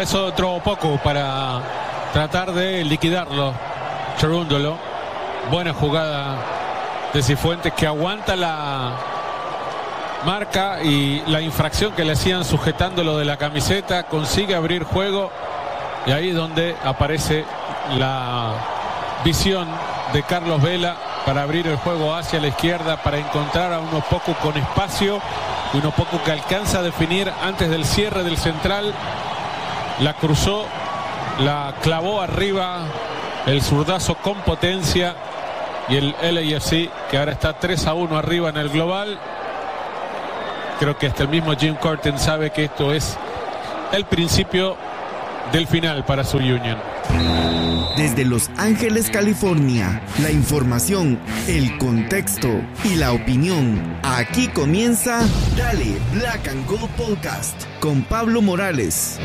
para eso otro poco, para tratar de liquidarlo. Cherúndolo. Buena jugada de Cifuentes que aguanta la marca y la infracción que le hacían sujetándolo de la camiseta. Consigue abrir juego y ahí es donde aparece la visión de Carlos Vela para abrir el juego hacia la izquierda, para encontrar a uno poco con espacio, uno poco que alcanza a definir antes del cierre del central. La cruzó, la clavó arriba, el zurdazo con potencia y el LAFC que ahora está 3 a 1 arriba en el global. Creo que hasta el mismo Jim Curtin sabe que esto es el principio del final para su Union. Desde Los Ángeles, California, la información, el contexto y la opinión. Aquí comienza Dale Black and Gold Podcast con Pablo Morales.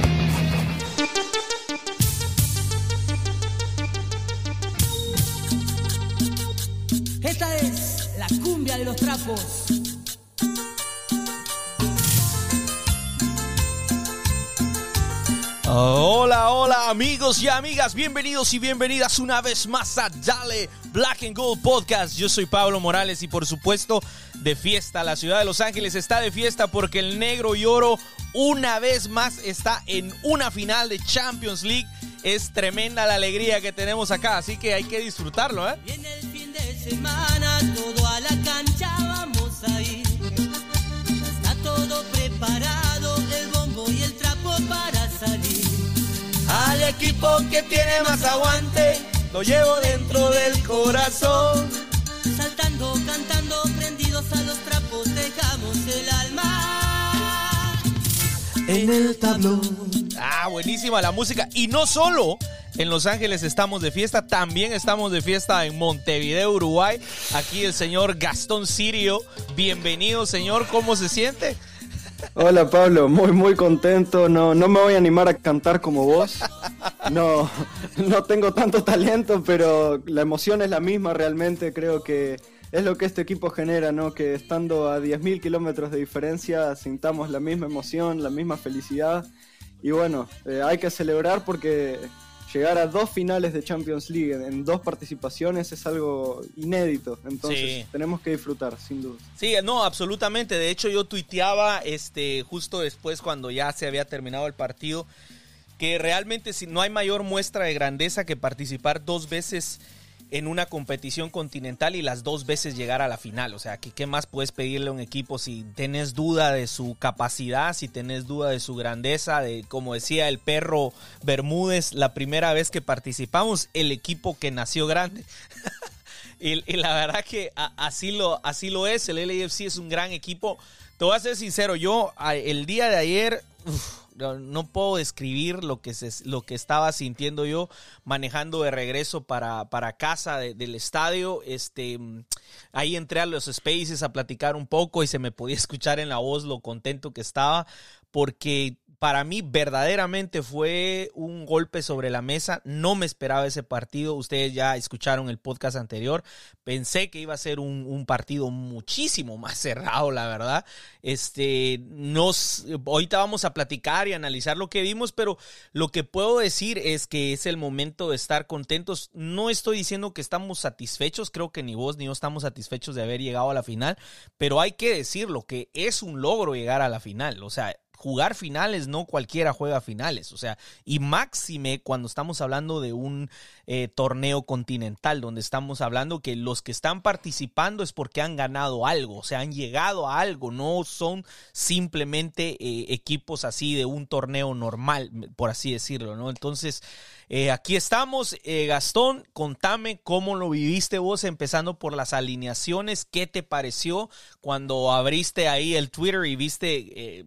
Hola, hola amigos y amigas, bienvenidos y bienvenidas una vez más a Dale Black and Gold Podcast. Yo soy Pablo Morales y por supuesto de fiesta. La ciudad de Los Ángeles está de fiesta porque el negro y oro una vez más está en una final de Champions League. Es tremenda la alegría que tenemos acá, así que hay que disfrutarlo, ¿eh? El fin de semana, todo equipo que tiene más aguante, lo llevo dentro del corazón. Saltando, cantando, prendidos a los trapos, dejamos el alma. en el tablón. Ah, buenísima la música. Y no solo en Los Ángeles estamos de fiesta, también estamos de fiesta en Montevideo, Uruguay. Aquí el señor Gastón Sirio. Bienvenido, señor. ¿Cómo se siente? Hola Pablo, muy muy contento. No, no me voy a animar a cantar como vos. No, no tengo tanto talento, pero la emoción es la misma realmente. Creo que es lo que este equipo genera, ¿no? Que estando a 10.000 kilómetros de diferencia sintamos la misma emoción, la misma felicidad. Y bueno, eh, hay que celebrar porque llegar a dos finales de Champions League en, dos participaciones es algo inédito. Entonces Sí. tenemos que disfrutar, sin duda. Sí, no, absolutamente. De hecho, yo tuiteaba este, justo después cuando ya se había terminado el partido que realmente si no hay mayor muestra de grandeza que participar dos veces en una competición continental y las dos veces llegar a la final. O sea, ¿qué, más puedes pedirle a un equipo si tenés duda de su capacidad, si tenés duda de su grandeza, de como decía el perro Bermúdez, la primera vez que participamos, el equipo que nació grande. Y, la verdad que así lo, así lo es. El LAFC es un gran equipo. Te voy a ser sincero, yo el día de ayer no, puedo describir lo que, lo que estaba sintiendo yo manejando de regreso para, para casa de- del estadio. Este, ahí entré a los spaces a platicar un poco y se me podía escuchar en la voz lo contento que estaba porque para mí verdaderamente fue un golpe sobre la mesa. No me esperaba ese partido. Ustedes ya escucharon el podcast anterior. Pensé que iba a ser un, partido muchísimo más cerrado, la verdad. Este, nos, ahorita vamos a platicar y analizar lo que vimos, pero lo que puedo decir es que es el momento de estar contentos. No estoy diciendo que estamos satisfechos. Creo que ni vos ni yo estamos satisfechos de haber llegado a la final, pero hay que decirlo que es un logro llegar a la final. O sea, jugar finales, no cualquiera juega finales. O sea, y máxime cuando estamos hablando de un eh, torneo continental, donde estamos hablando que los que están participando es porque han ganado algo, o sea, han llegado a algo, no son simplemente eh, equipos así de un torneo normal, por así decirlo, ¿no? Entonces, eh, aquí estamos. Gastón, contame cómo lo viviste vos, empezando por las alineaciones. ¿Qué te pareció cuando abriste ahí el Twitter y viste,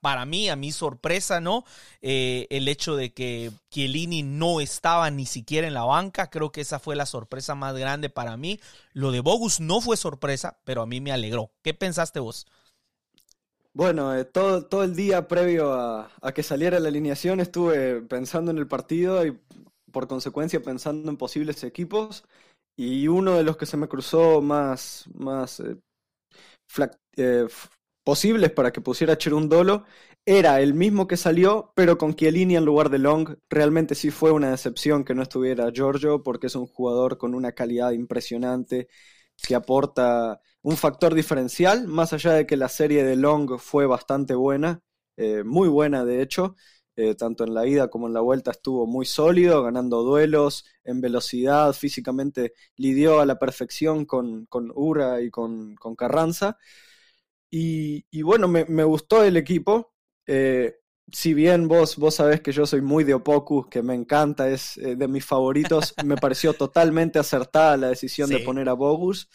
para mí, a mi sorpresa, ¿no? Eh, el hecho de que Chiellini no estaba ni siquiera en la banca. Creo que esa fue la sorpresa más grande para mí. Lo de Bogus no fue sorpresa, pero a mí me alegró. ¿Qué pensaste vos? Bueno, eh, todo, todo el día previo a, a que saliera la alineación estuve pensando en el partido y por consecuencia pensando en posibles equipos y uno de los que se me cruzó más, más eh, posibles para que pusiera Cherundolo era el mismo que salió, pero con Chiellini en lugar de Long. Realmente sí fue una decepción que no estuviera Giorgio, porque es un jugador con una calidad impresionante que aporta un factor diferencial, más allá de que la serie de Long fue bastante buena, eh, muy buena de hecho. Eh, tanto en la ida como en la vuelta estuvo muy sólido, ganando duelos en velocidad, físicamente lidió a la perfección con, con Ura y con, con Carranza. Y, bueno, me, gustó el equipo. Eh, si bien vos, vos sabés que yo soy muy de Opoku, que me encanta, es eh, de mis favoritos, me pareció totalmente acertada la decisión de poner a Bogus.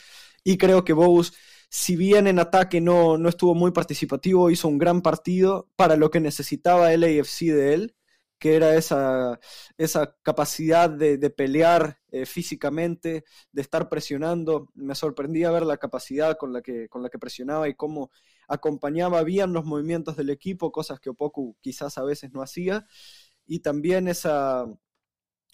Y creo que Bogus si bien en ataque no, no estuvo muy participativo, hizo un gran partido para lo que necesitaba el AFC de él, que era esa, esa capacidad de, pelear eh, físicamente, de estar presionando. Me sorprendía ver la capacidad con la, que, con la que presionaba y cómo acompañaba bien los movimientos del equipo, cosas que Opoku quizás a veces no hacía. Y también esa,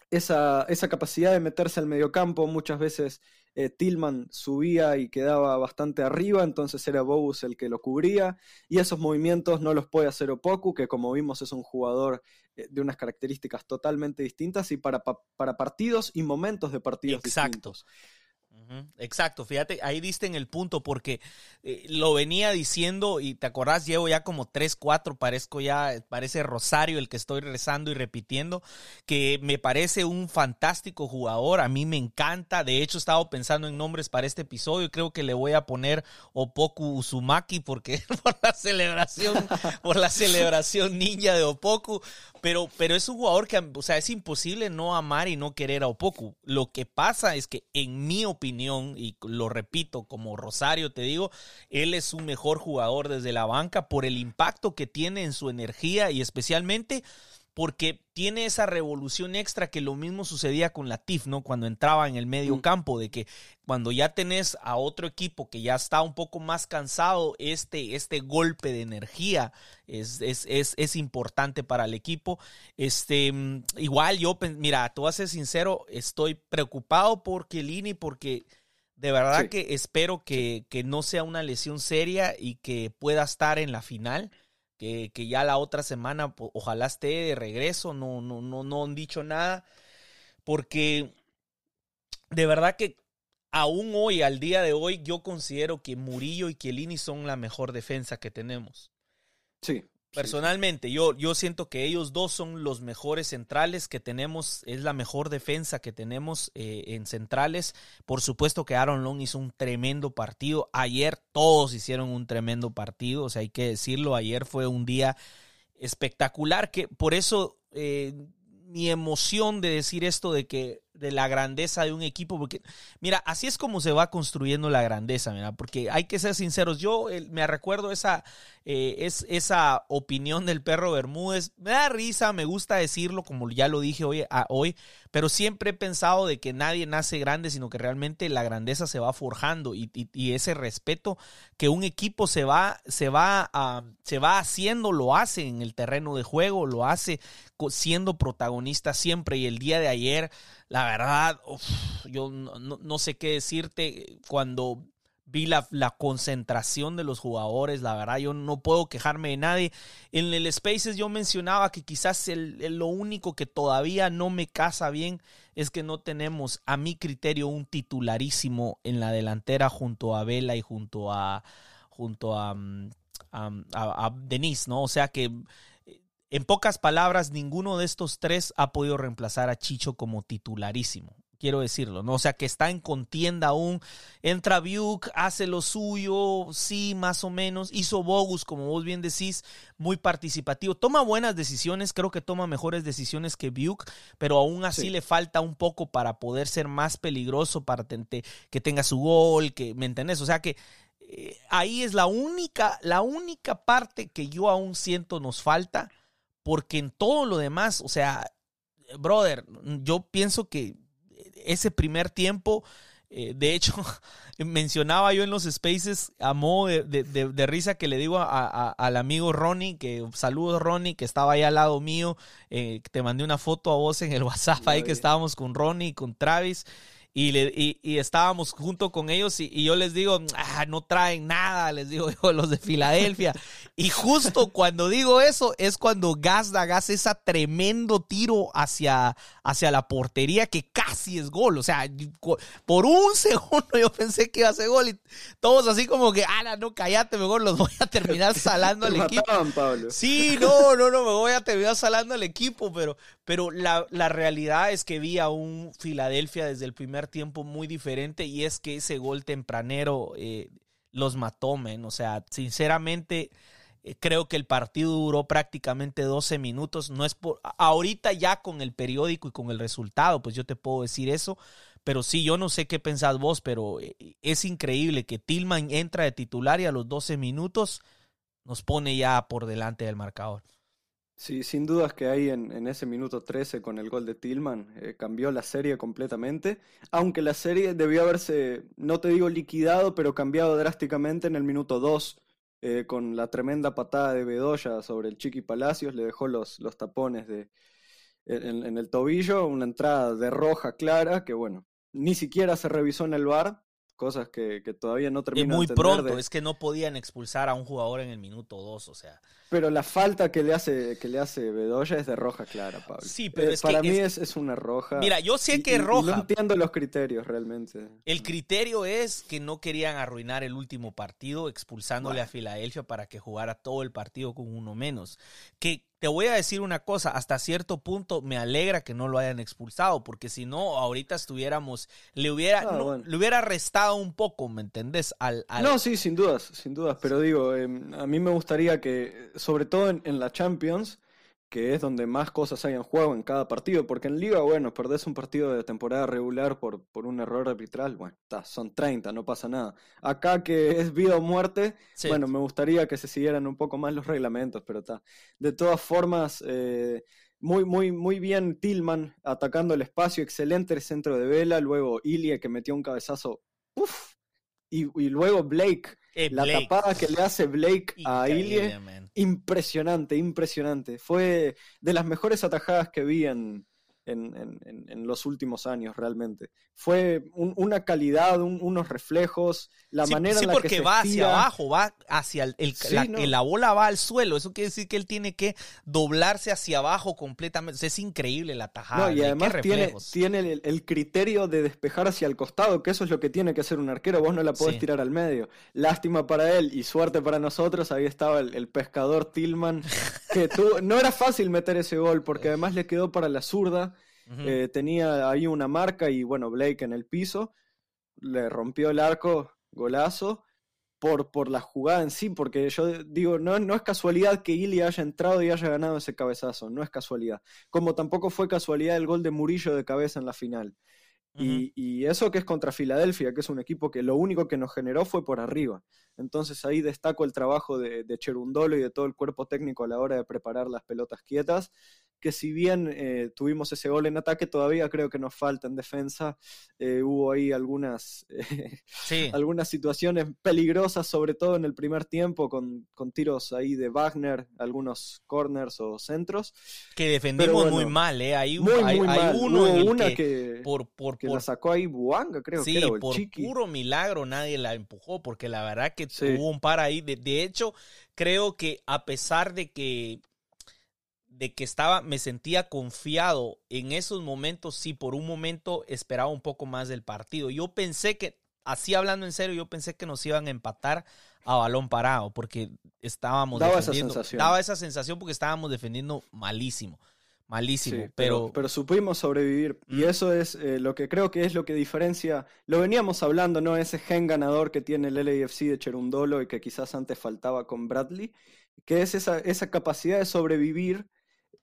esa, esa capacidad de meterse al mediocampo, muchas veces eh, Tillman subía y quedaba bastante arriba, entonces era Bogus el que lo cubría, y esos movimientos no los puede hacer Opoku, que como vimos es un jugador eh, de unas características totalmente distintas y para, para partidos y momentos de partidos distintos. Exacto, fíjate, ahí diste en el punto porque eh, lo venía diciendo y te acordás, llevo ya como 3, 4, parezco ya, parece Rosario el que estoy rezando y repitiendo, que me parece un fantástico jugador, a mí me encanta, de hecho he estado pensando en nombres para este episodio creo que le voy a poner Opoku Uzumaki porque por la celebración, por la celebración ninja de Opoku, pero, pero es un jugador que, o sea, es imposible no amar y no querer a Opoku. Lo que pasa es que en mi opinión, y lo repito, como Rosario te digo, él es un mejor jugador desde la banca por el impacto que tiene en su energía y especialmente porque tiene esa revolución extra que lo mismo sucedía con la TIF, ¿no? Cuando entraba en el medio mm. campo, de que cuando ya tenés a otro equipo que ya está un poco más cansado, este, este golpe de energía es, es, es, es importante para el equipo. Este, mm, igual yo, mira, te voy a ser sincero, estoy preocupado por Kelini porque de verdad que espero que, que no sea una lesión seria y que pueda estar en la final que, ya la otra semana ojalá esté de regreso, no, no, no, no han dicho nada, porque de verdad que aún hoy, al día de hoy, yo considero que Murillo y Chiellini son la mejor defensa que tenemos. Sí. Personalmente, yo, yo siento que ellos dos son los mejores centrales que tenemos, es la mejor defensa que tenemos eh, en centrales. Por supuesto que Aaron Long hizo un tremendo partido. Ayer todos hicieron un tremendo partido, o sea, hay que decirlo, ayer fue un día espectacular, que por eso eh, mi emoción de decir esto de que de la grandeza de un equipo, porque mira, así es como se va construyendo la grandeza, mira, porque hay que ser sinceros, yo me recuerdo esa, eh, es, esa opinión del perro Bermúdez, me da risa, me gusta decirlo, como ya lo dije hoy, hoy, pero siempre he pensado de que nadie nace grande, sino que realmente la grandeza se va forjando y, ese respeto que un equipo se va, se va, a, se va haciendo, lo hace en el terreno de juego, lo hace siendo protagonista siempre y el día de ayer la verdad, yo no, sé qué decirte cuando vi la, concentración de los jugadores, la verdad, yo no puedo quejarme de nadie. En el Spaces yo mencionaba que quizás lo único que todavía no me casa bien es que no tenemos, a mi criterio, un titularísimo en la delantera junto a Vela y junto a junto a, mm, a Denise, ¿no? O sea que en pocas palabras, ninguno de estos tres ha podido reemplazar a Chicho como titularísimo. Quiero decirlo, ¿no? O sea, que está en contienda aún. Entra Buick, hace lo suyo, sí, más o menos. Hizo Bogus, como vos bien decís, muy participativo. Toma buenas decisiones, creo que toma mejores decisiones que Buick, pero aún así le falta un poco para poder ser más peligroso, para que tenga su gol, que, ¿me entendés? O sea que eh, ahí es la única, la única parte que yo aún siento nos falta porque en todo lo demás, o sea, brother, yo pienso que ese primer tiempo Eh, de hecho, mencionaba yo en los spaces a modo de, risa que le digo al amigo Ronnie, que saludos Ronnie, que estaba ahí al lado mío, eh, te mandé una foto a vos en el WhatsApp ahí que estábamos con Ronnie, con Travis y, le, y, estábamos junto con ellos y, yo les digo, ah, no traen nada, les digo yo, los de Filadelfia. Y justo cuando digo eso es cuando Gazda hace ese tremendo tiro hacia, hacia la portería que casi es gol. O sea, por un segundo yo pensé que iba a ser gol y todos así como que, ah, no, cállate, mejor los voy a terminar salando al equipo. Sí, no, no, no, me voy a terminar salando al equipo, pero, pero la, la realidad es que vi a un Filadelfia desde el primer tiempo muy diferente y es que ese gol tempranero eh, los mató, men. O sea, sinceramente eh, creo que el partido duró prácticamente 12 minutos. No es por ahorita ya con el periódico y con el resultado, pues yo te puedo decir eso. Pero sí, yo no sé qué pensás vos, pero eh, es increíble que Tillman entra de titular y a los 12 minutos nos pone ya por delante del marcador. Sí, sin dudas que ahí en, ese minuto 13 con el gol de Tillman eh, cambió la serie completamente, aunque la serie debió haberse, no te digo liquidado, pero cambiado drásticamente en el minuto 2 eh, con la tremenda patada de Bedoya sobre el Chiqui Palacios, le dejó los, los tapones de, en, el tobillo, una entrada de roja clara que bueno, ni siquiera se revisó en el bar, cosas que, todavía no terminan Y muy pronto, es que no podían expulsar a un jugador en el minuto 2, o sea. Pero la falta que le hace que le hace Bedoya es de roja clara, Pablo. Sí, pero eh, es para mí es, es, una roja. Mira, yo sé que es roja. no entiendo los criterios realmente. El criterio es que no querían arruinar el último partido expulsándole a Filadelfia para que jugara todo el partido con uno menos. Que te voy a decir una cosa, hasta cierto punto me alegra que no lo hayan expulsado, porque si no, ahorita estuviéramos, le hubiera, ah, le hubiera restado un poco, ¿me entendés? Al, No, sí, sin dudas, sin dudas, pero digo, em, a mí me gustaría que, sobre todo en la Champions, que es donde más cosas hay en juego en cada partido, porque en Liga, bueno, perdés un partido de temporada regular por, por un error arbitral, bueno, son 30, no pasa nada. Acá que es vida o muerte, bueno, me gustaría que se siguieran un poco más los reglamentos, pero está. De todas formas, eh, muy, muy, muy bien Tillman atacando el espacio, excelente el centro de vela, luego Ilie que metió un cabezazo, uff, y, y luego Blake eh, la tapada que le hace Blake a Ilie, impresionante, impresionante. Fue de las mejores atajadas que vi en, en, los últimos años, realmente. Fue una calidad, unos reflejos, la manera en la porque que va hacia abajo, va hacia el, la, la, bola va al suelo. Eso quiere decir que él tiene que doblarse hacia abajo completamente. es increíble la tajada. y además tiene, tiene el, criterio de despejar hacia el costado, que eso es lo que tiene que hacer un arquero. Vos no la podés tirar al medio. Lástima para él y suerte para nosotros. Ahí estaba el, pescador Tillman, que no era fácil meter ese gol porque además le quedó para la zurda. Eh, tenía ahí una marca y bueno, Blake en el piso, le rompió el arco, golazo, por, por la jugada en sí, porque yo digo, no, no es casualidad que Ili haya entrado y haya ganado ese cabezazo, no es casualidad. Como tampoco fue casualidad el gol de Murillo de cabeza en la final. y, eso que es contra Filadelfia, que es un equipo que lo único que nos generó fue por arriba. Entonces ahí destaco el trabajo de, de Cherundolo y de todo el cuerpo técnico a la hora de preparar las pelotas quietas que si bien eh, tuvimos ese gol en ataque, todavía creo que nos falta en defensa. Eh, hubo ahí algunas, algunas situaciones peligrosas, sobre todo en el primer tiempo, con, con, tiros ahí de Wagner, algunos corners o centros. Que defendimos muy mal, ¿eh? Hay, muy, hay, uno una que, por, por, que la sacó ahí Buanga, creo que era, el por puro milagro nadie la empujó, porque la verdad que hubo un par ahí. de hecho, creo que a pesar de que de que estaba, me sentía confiado en esos momentos, sí, por un momento esperaba un poco más del partido. Yo pensé que, así hablando en serio, yo pensé que nos iban a empatar a balón parado, porque estábamos daba esa sensación. Daba esa sensación porque estábamos defendiendo malísimo. Malísimo, pero, pero, supimos sobrevivir. Y eso es eh, lo que creo que es lo que diferencia. Lo veníamos hablando, ¿no? Ese gen ganador que tiene el LAFC de Cherundolo y que quizás antes faltaba con Bradley, que es esa, esa capacidad de sobrevivir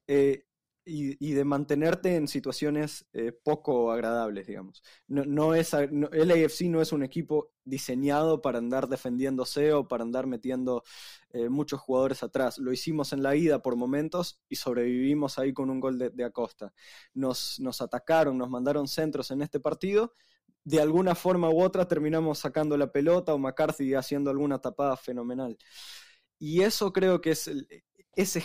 eh, y, de mantenerte en situaciones eh, poco agradables, digamos. No, no es, el AFC no es un equipo diseñado para andar defendiéndose o para andar metiendo eh, muchos jugadores atrás. Lo hicimos en la ida por momentos y sobrevivimos ahí con un gol de, Acosta. Nos, nos atacaron, nos mandaron centros en este partido de alguna forma u otra terminamos sacando la pelota o McCarthy haciendo alguna tapada fenomenal. Y eso creo que es, es,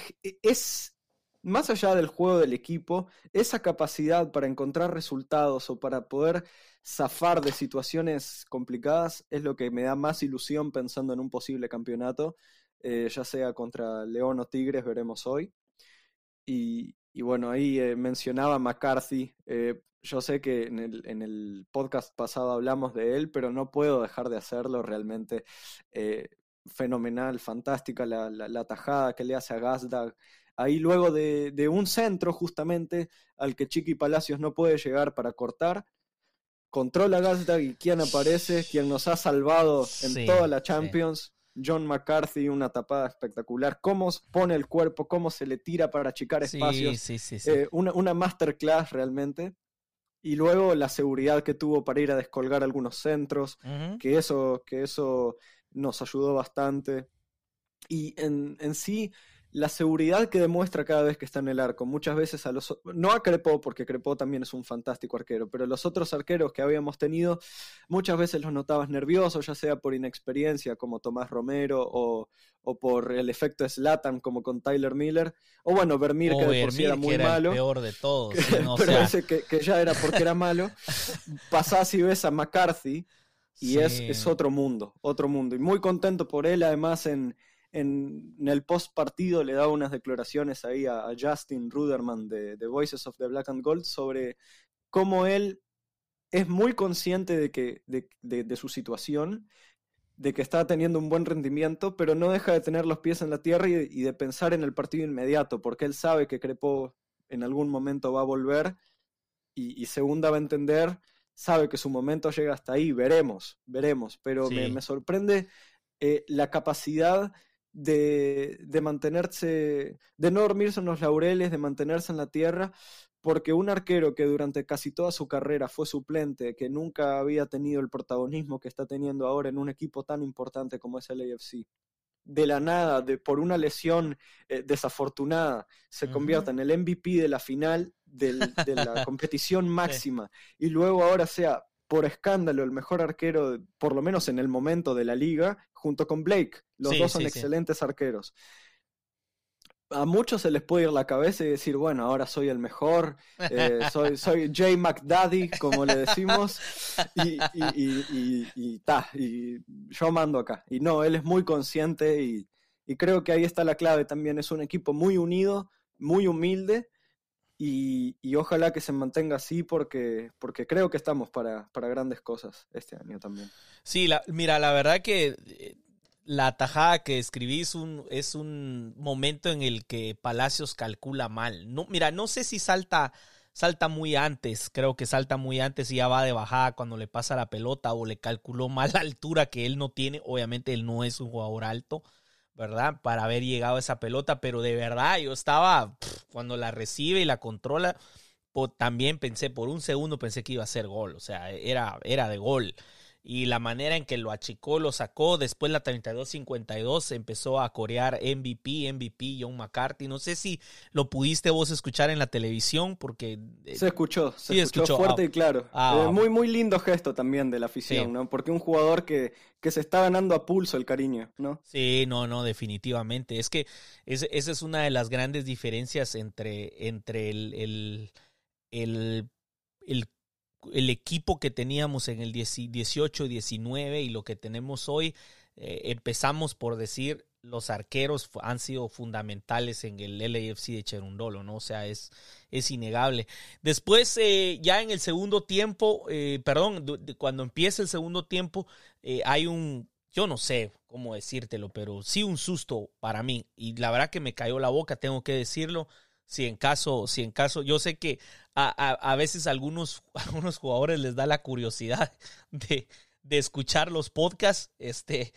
es más allá del juego del equipo, esa capacidad para encontrar resultados o para poder zafar de situaciones complicadas es lo que me da más ilusión pensando en un posible campeonato, eh, ya sea contra León o Tigres, veremos hoy. Y, bueno, ahí eh, mencionaba McCarthy, eh, yo sé que en el, en el, podcast pasado hablamos de él, pero no puedo dejar de hacerlo realmente. fenomenal, fantástica la, la, tajada que le hace a Gazdag ahí luego de, un centro justamente al que Chiqui Palacios no puede llegar para cortar. Controla Gazdag y quien aparece, quien nos ha salvado en toda la Champions. John McCarthy, una tapada espectacular. Cómo pone el cuerpo, cómo se le tira para achicar espacios. Eh, una, una masterclass realmente. Y luego la seguridad que tuvo para ir a descolgar algunos centros, que, eso, que eso nos ayudó bastante. Y en, en sí, la seguridad que demuestra cada vez que está en el arco. Muchas veces a los no a Crepó, porque Crepó también es un fantástico arquero, pero los otros arqueros que habíamos tenido, muchas veces los notabas nerviosos, ya sea por inexperiencia, como Tomás Romero, o, por el efecto Slatan, como con Tyler Miller, o bueno, Vermeer, que de por sí era muy malo. El peor de todos. pero ese que, ya era porque era malo. Pasás y ves a McCarthy. Y es, es otro mundo, otro mundo. Y muy contento por él, además, en, en, el post partido le daba unas declaraciones ahí a, Justin Ruderman de, The Voices of the Black and Gold sobre cómo él es muy consciente de, que, de, su situación, de que está teniendo un buen rendimiento, pero no deja de tener los pies en la tierra y, de pensar en el partido inmediato, porque él sabe que Crepo en algún momento va a volver y, segunda va a entender, sabe que su momento llega hasta ahí, veremos, veremos, pero me, sorprende eh, la capacidad de, de, mantenerse, de no dormirse en los laureles, de mantenerse en la tierra, porque un arquero que durante casi toda su carrera fue suplente, que nunca había tenido el protagonismo que está teniendo ahora en un equipo tan importante como es el AFC, de la nada, de, por una lesión eh, desafortunada, se convierta en el MVP de la final de la competición máxima y luego ahora sea por escándalo el mejor arquero, por lo menos en el momento de la liga, junto con Blake. Los dos son excelentes arqueros. A muchos se les puede ir la cabeza y decir, bueno, ahora soy el mejor, eh, soy, soy Jay McDaddy, como le decimos, y, y, y, y, yo mando acá. Y no, él es muy consciente y creo que ahí está la clave también. Es un equipo muy unido, muy humilde y, ojalá que se mantenga así porque, porque creo que estamos para, para grandes cosas este año también. Sí, la, mira, la verdad que eh, la tajada que escribí es un, es un momento en el que Palacios calcula mal. No, mira, no sé si salta, salta muy antes, creo que salta muy antes y ya va de bajada cuando le pasa la pelota o le calculó mal la altura que él no tiene. Obviamente él no es un jugador alto. ¿Verdad? Para haber llegado a esa pelota, pero de verdad yo estaba, cuando la recibe y la controla, también pensé, por un segundo pensé que iba a ser gol, o sea, era, era de gol y la manera en que lo achicó, lo sacó. Después la 32-52 empezó a corear MVP, MVP, John McCarthy. No sé si lo pudiste vos escuchar en la televisión porque... Eh, se escuchó, se escuchó, fuerte ah, y claro. Ah, eh, muy, muy lindo gesto también de la afición, ¿no? Porque un jugador que, que se está ganando a pulso el cariño, ¿no? Sí, no, no, definitivamente. Es que esa es una de las grandes diferencias entre, entre el, el, el, el el equipo que teníamos en el 18, 19 y lo que tenemos hoy, eh, empezamos por decir, los arqueros han sido fundamentales en el LAFC de Cherundolo, ¿no? O sea, es, es innegable. Después, eh, ya en el segundo tiempo, eh, perdón, cuando empieza el segundo tiempo, hay un, yo no sé cómo decírtelo, pero sí un susto para mí. Y la verdad que me cayó la boca, tengo que decirlo si en caso, si en caso, yo sé que a, a, veces algunos, algunos jugadores les da la curiosidad de, de, escuchar los podcasts, este,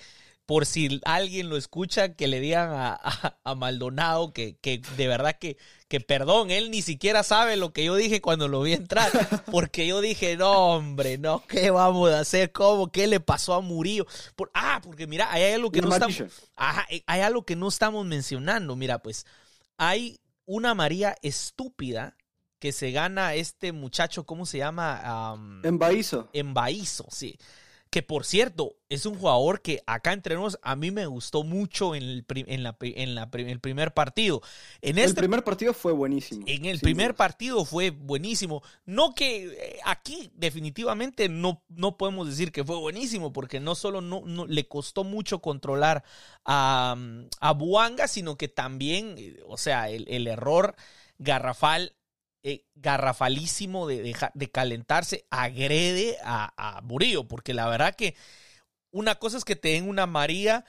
por si alguien lo escucha, que le digan a, a, Maldonado que, que, de verdad que, que perdón, él ni siquiera sabe lo que yo dije cuando lo vi entrar, porque yo dije, no, hombre, no, ¿qué vamos a hacer? ¿Cómo? ¿Qué le pasó a Murillo? Por, ah, porque mira, hay algo que no estamos, hay algo que no estamos mencionando, mira, pues, hay una María estúpida que se gana este muchacho, ¿cómo se llama? en Baízo. En Baízo, sí que por cierto, es un jugador que acá entre nosotros a mí me gustó mucho en el, en la, en la, el primer partido. En el este primer partido fue buenísimo. En el primer partido fue buenísimo. No que eh, aquí definitivamente no, no podemos decir que fue buenísimo, porque no solo no, le costó mucho controlar a, a Buanga, sino que también, eh, o sea, el, el error garrafal eh, garrafalísimo de, de, calentarse, agrede a, a, Murillo, porque la verdad que una cosa es que te den una María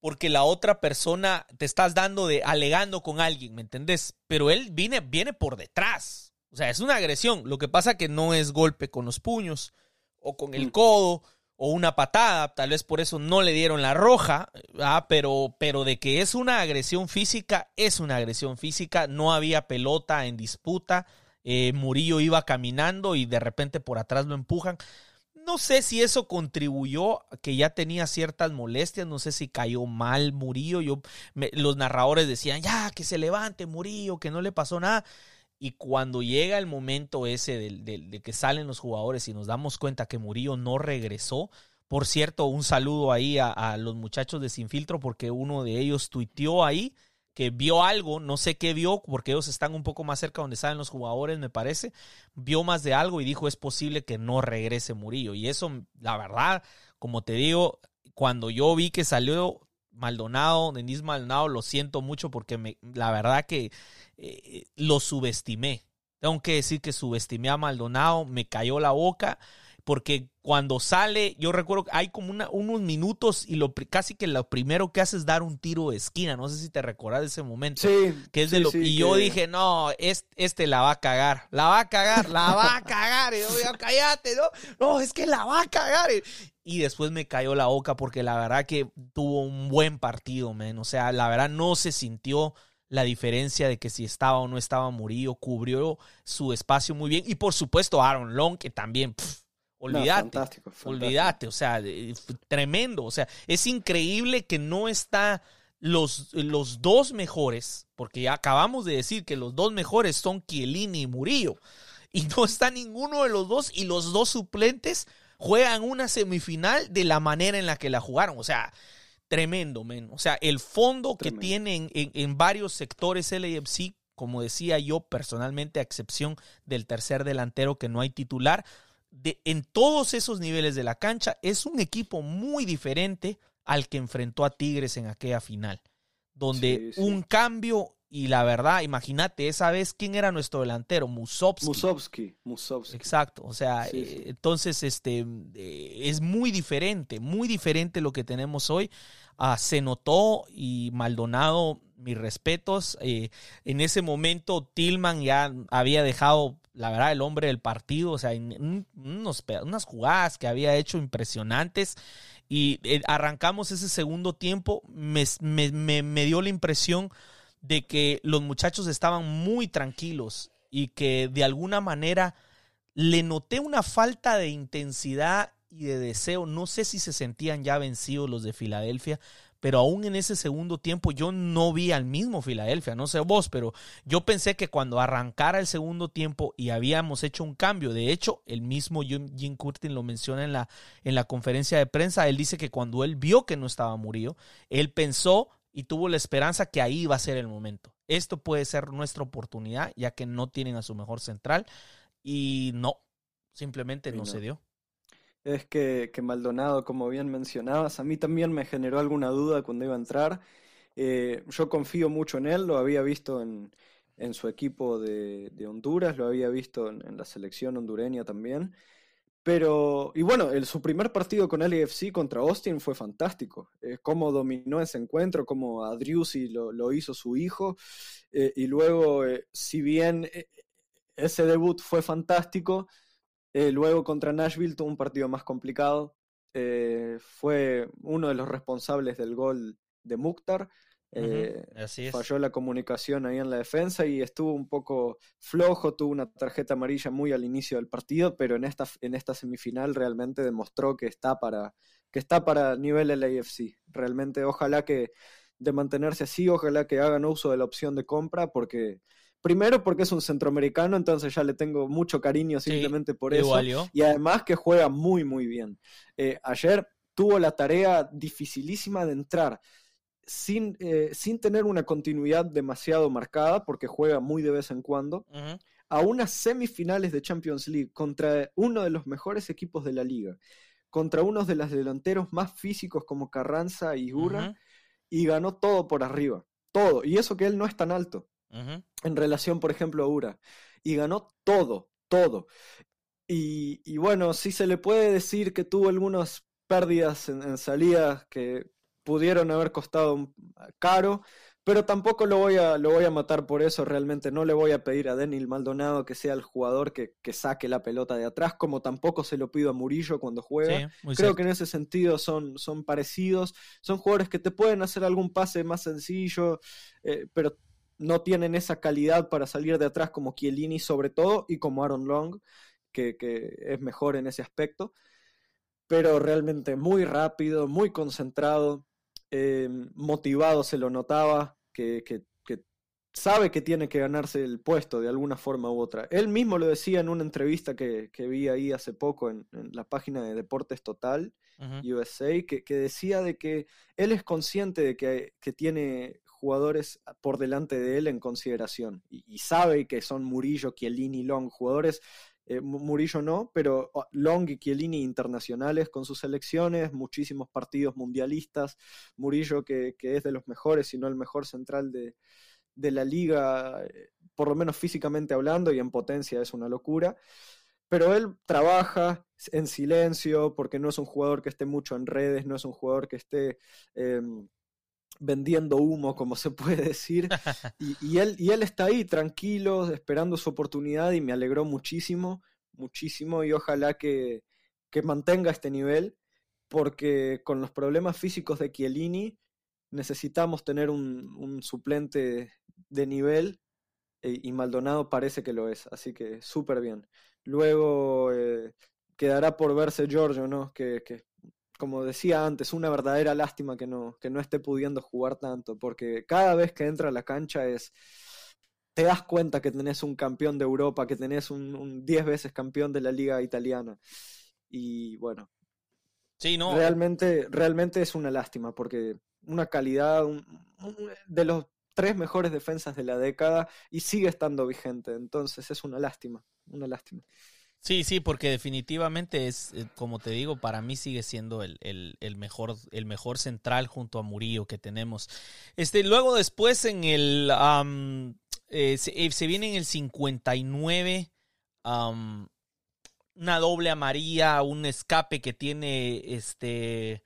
porque la otra persona te estás dando de alegando con alguien, ¿me entendés? Pero él viene, viene por detrás. O sea, es una agresión. Lo que pasa que no es golpe con los puños o con el mm. codo o una patada, tal vez por eso no le dieron la roja, pero, pero de que es una agresión física, es una agresión física, no había pelota en disputa, eh, Murillo iba caminando y de repente por atrás lo empujan. No sé si eso contribuyó, que ya tenía ciertas molestias, no sé si cayó mal Murillo, yo, los narradores decían, ya, que se levante Murillo, que no le pasó nada. Y cuando llega el momento ese de, que salen los jugadores y nos damos cuenta que Murillo no regresó, por cierto, un saludo ahí a, los muchachos de Sin Filtro porque uno de ellos tuiteó ahí que vio algo, no sé qué vio, porque ellos están un poco más cerca donde salen los jugadores, me parece, vio más de algo y dijo es posible que no regrese Murillo. Y eso, la verdad, como te digo, cuando yo vi que salió Maldonado, Denis Maldonado, lo siento mucho porque me, la verdad que eh, lo subestimé. Tengo que decir que subestimé a Maldonado, me cayó la boca, porque cuando sale, yo recuerdo que hay como una, unos minutos y lo casi que lo primero que hace es dar un tiro de esquina. No sé si te recuerdas de ese momento. Sí. Que es de lo, y yo dije, no, este, este, la va a cagar, la va a cagar, la va a cagar. Y yo, cállate, no, no, es que la va a cagar. Y después me cayó la boca porque la verdad que tuvo un buen partido, men. O sea, la verdad no se sintió la diferencia de que si estaba o no estaba Murillo, cubrió su espacio muy bien. Y por supuesto Aaron Long, que también, olvídate, olvídate, o sea, tremendo. O sea, es increíble que no está los, los dos mejores, porque ya acabamos de decir que los dos mejores son Chiellini y Murillo. Y no está ninguno de los dos y los dos suplentes juegan una semifinal de la manera en la que la jugaron. O sea, tremendo, men. O sea, el fondo que tienen en, varios sectores LAFC, como decía yo personalmente, a excepción del tercer delantero que no hay titular, de, en todos esos niveles de la cancha, es un equipo muy diferente al que enfrentó a Tigres en aquella final, donde un cambio y la verdad, imagínate, esa vez, ¿quién era nuestro delantero? Musovski. Musovski, Musovski. Exacto, o sea, eh, entonces este, eh, es muy diferente, muy diferente lo que tenemos hoy. Ah, se notó y Maldonado, mis respetos. Eh, en ese momento, Tillman ya había dejado, la verdad, el hombre del partido, o sea, en, unos, unas jugadas que había hecho impresionantes. Y arrancamos ese segundo tiempo, me, me, me dio la impresión de que los muchachos estaban muy tranquilos y que de alguna manera le noté una falta de intensidad y de deseo. No sé si se sentían ya vencidos los de Filadelfia, pero aún en ese segundo tiempo yo no vi al mismo Filadelfia, no sé vos, pero yo pensé que cuando arrancara el segundo tiempo y habíamos hecho un cambio, de hecho, el mismo Jim Curtin lo menciona en la, en la conferencia de prensa, él dice que cuando él vio que no estaba Murillo, él pensó y tuvo la esperanza que ahí va a ser el momento. Esto puede ser nuestra oportunidad, ya que no tienen a su mejor central y no, simplemente no, se dio. Es que, que, Maldonado, como bien mencionabas, a mí también me generó alguna duda cuando iba a entrar. Eh, yo confío mucho en él, lo había visto en, en su equipo de, de, Honduras, lo había visto en la selección hondureña también. Pero, y bueno, el, su primer partido con LAFC contra Austin fue fantástico. Eh, cómo dominó ese encuentro, cómo a lo, lo hizo su hijo. Eh, y luego, eh, si bien eh, ese debut fue fantástico, luego contra Nashville tuvo un partido más complicado. fue uno de los responsables del gol de Mukhtar. Eh, falló la comunicación ahí en la defensa y estuvo un poco flojo, tuvo una tarjeta amarilla muy al inicio del partido, pero en esta, en esta semifinal realmente demostró que está para, que está para nivel LAFC. Realmente ojalá que de mantenerse así, ojalá que hagan uso de la opción de compra porque Primero porque es un centroamericano, entonces ya le tengo mucho cariño Sí, simplemente por eso. Y además que juega muy, muy bien. Eh, ayer tuvo la tarea dificilísima de entrar sin, eh, sin tener una continuidad demasiado marcada, porque juega muy de vez en cuando, a unas semifinales de Champions League contra uno de los mejores equipos de la liga, contra unos de los delanteros más físicos como Carranza y Gurra, y ganó todo por arriba. Todo. Y eso que él no es tan alto en relación, por ejemplo, a Ura. Y ganó todo, todo. Y, y bueno, sí se le puede decir que tuvo algunas pérdidas en, en salidas que pudieron haber costado un- caro, pero tampoco lo voy a, lo voy a matar por eso. Realmente no le voy a pedir a Denil Maldonado que sea el jugador que, que saque la pelota de atrás, como tampoco se lo pido a Murillo cuando juega. Sí, Creo cierto. que en ese sentido son, son parecidos. Son jugadores que te pueden hacer algún pase más sencillo, eh, pero no tienen esa calidad para salir de atrás como Chiellini sobre todo y como Aaron Long, que, que es mejor en ese aspecto. Pero realmente muy rápido, muy concentrado, eh, motivado se lo notaba, que, que- que sabe que tiene que ganarse el puesto de alguna forma u otra. Él mismo lo decía en una entrevista que, que vi ahí hace poco en, en la página de Deportes Total. USA, que, que decía de que él es consciente de que, que tiene jugadores por delante de él en consideración y, y sabe que son Murillo, Chiellini, Long, jugadores, eh, Mu- Murillo no, pero Long y Chiellini internacionales con sus selecciones, muchísimos partidos mundialistas, Murillo que, que es de los mejores, si no el mejor central de, de la liga, eh, por lo menos físicamente hablando y en potencia es una locura. Pero él trabaja en silencio porque no es un jugador que esté mucho en redes, no es un jugador que esté eh, vendiendo humo, como se puede decir, y, y él, y él está ahí tranquilo, esperando su oportunidad y me alegró muchísimo, muchísimo y ojalá que, que mantenga este nivel porque con los problemas físicos de Chiellini necesitamos tener un, un suplente de nivel e- y Maldonado parece que lo es, así que súper bien. Luego eh, quedará por verse Giorgio, ¿no? Que, que, como decía antes, una verdadera lástima que no, que no esté pudiendo jugar tanto, porque cada vez que entra a la cancha es... Te das cuenta que tenés un campeón de Europa, que tenés un, un 10 veces campeón de la liga italiana. Y bueno, Sí, no. realmente, realmente es una lástima, porque una calidad un- un- de los tres mejores defensas de la década y sigue estando vigente. Entonces es una lástima, una lástima. Sí, sí, porque definitivamente es, eh, como te digo, para mí sigue siendo el, el- el mejor, el mejor central junto a Murillo que tenemos. Este, luego después en el eh, se, eh, se viene en el 59 am, una doble amarilla, un escape que tiene este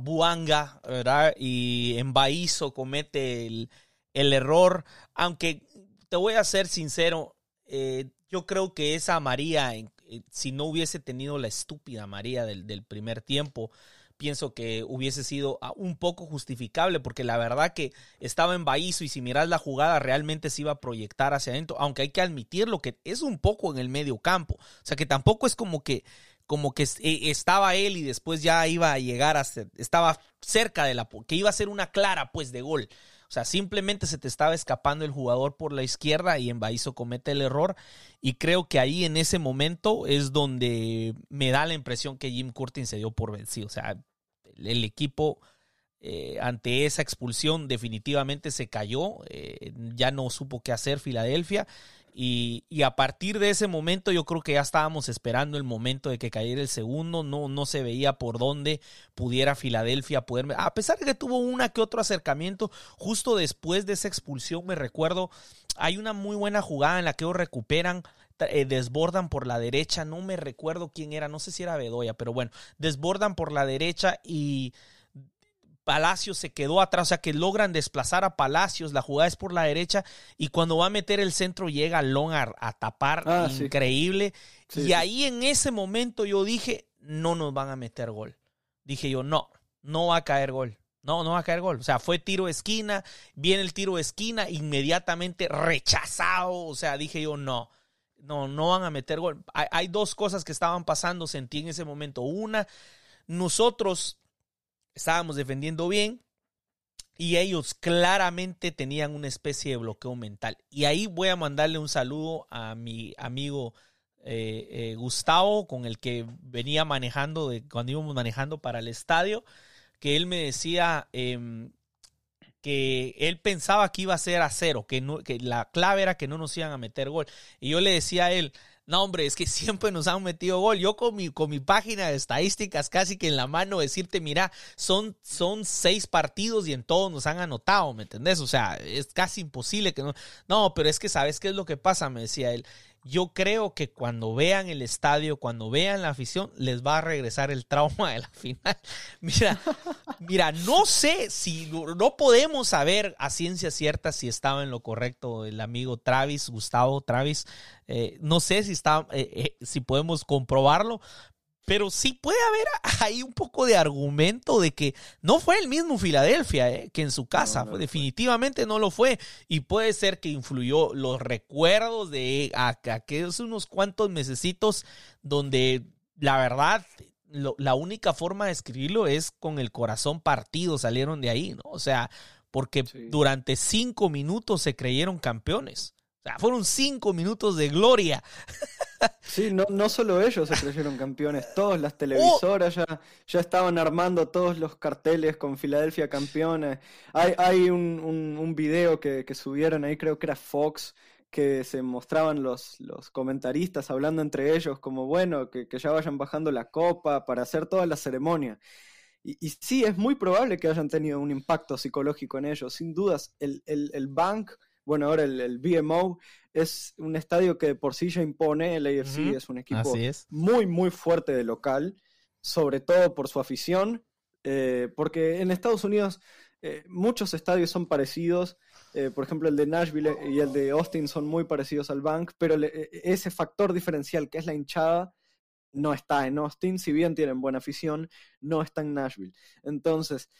Buanga, ¿verdad? Y en Baízo comete el, el error, aunque te voy a ser sincero, eh, yo creo que esa María, eh, si no hubiese tenido la estúpida María del, primer tiempo, pienso que hubiese sido ah, un poco justificable, porque la verdad que estaba en Baízo y si miras la jugada realmente se iba a proyectar hacia adentro, aunque hay que admitirlo que es un poco en el medio campo, o sea que tampoco es como que como que eh, estaba él y después ya iba a llegar a estaba cerca de la, que iba a ser una clara pues de gol. O sea, simplemente se te estaba escapando el jugador por la izquierda y en Baízo comete el error. Y creo que ahí en ese momento es donde me da la impresión que Jim Curtin se dio por vencido. O sea, el, el equipo eh, ante esa expulsión definitivamente se cayó. eh, ya no supo qué hacer Filadelfia. Y, a partir de ese momento yo creo que ya estábamos esperando el momento de que cayera el segundo, no, no se veía por dónde pudiera Filadelfia poder, a pesar de que tuvo una que otro acercamiento, justo después de esa expulsión me recuerdo, hay una muy buena jugada en la que ellos recuperan, eh, desbordan por la derecha, no me recuerdo quién era, no sé si era Bedoya, pero bueno, desbordan por la derecha y Palacios se quedó atrás, o sea que logran desplazar a Palacios, la jugada es por la derecha y cuando va a meter el centro llega Long a, tapar, Ah, increíble. Sí, y ahí en ese momento yo dije, no nos van a meter gol. Dije yo, no, no va a caer gol. No, no va a caer gol. O sea, fue tiro de esquina, viene el tiro de esquina, inmediatamente rechazado. O sea, dije yo, no, no, no van a meter gol. Hay, hay dos cosas que estaban pasando, sentí en ese momento. Una, nosotros estábamos defendiendo bien y ellos claramente tenían una especie de bloqueo mental. Y ahí voy a mandarle un saludo a mi amigo eh, eh, Gustavo, con el que venía manejando, de, cuando íbamos manejando para el estadio, que él me decía em, que él pensaba que iba a ser a cero, que, no, que la clave era que no nos iban a meter gol. Y yo le decía a él, no, hombre, es que siempre nos han metido gol. Yo con mi, con mi página de estadísticas casi que en la mano decirte, mira, son, son seis partidos y en todos nos han anotado, ¿me entendés? O sea, es casi imposible que no. No, pero es que sabes qué es lo que pasa, me decía él yo creo que cuando vean el estadio, cuando vean la afición, les va a regresar el trauma de la final. Mira, mira, no sé si no podemos saber a ciencia cierta si estaba en lo correcto el amigo Travis, Gustavo Travis. Eh, no sé si está, eh, eh, si podemos comprobarlo, pero sí puede haber ahí un poco de argumento de que no fue el mismo Filadelfia eh, que en su casa. definitivamente no lo fue. Y puede ser que influyó los recuerdos de aquellos unos cuantos mesecitos donde la verdad la única forma de escribirlo es con el corazón partido salieron de ahí, ¿no? O sea, porque durante cinco minutos se creyeron campeones. O sea, fueron cinco minutos de gloria. Sí, no, no solo ellos se creyeron campeones, todas las televisoras ya, ya estaban armando todos los carteles con Filadelfia campeones. Hay, hay un, un, video que, subieron ahí, creo que era Fox, que se mostraban los, los comentaristas hablando entre ellos como, bueno, que, ya vayan bajando la copa para hacer toda la ceremonia. Y, y, sí, es muy probable que hayan tenido un impacto psicológico en ellos, sin dudas. El, el, el bank bueno, ahora el, BMO es un estadio que por sí ya impone, el AFC es un equipo muy, muy fuerte de local, sobre todo por su afición, eh, porque en Estados Unidos eh, muchos estadios son parecidos, eh, por ejemplo el de Nashville y el de Austin son muy parecidos al Bank, pero ese factor diferencial que es la hinchada no está en Austin, si bien tienen buena afición, no está en Nashville. Entonces,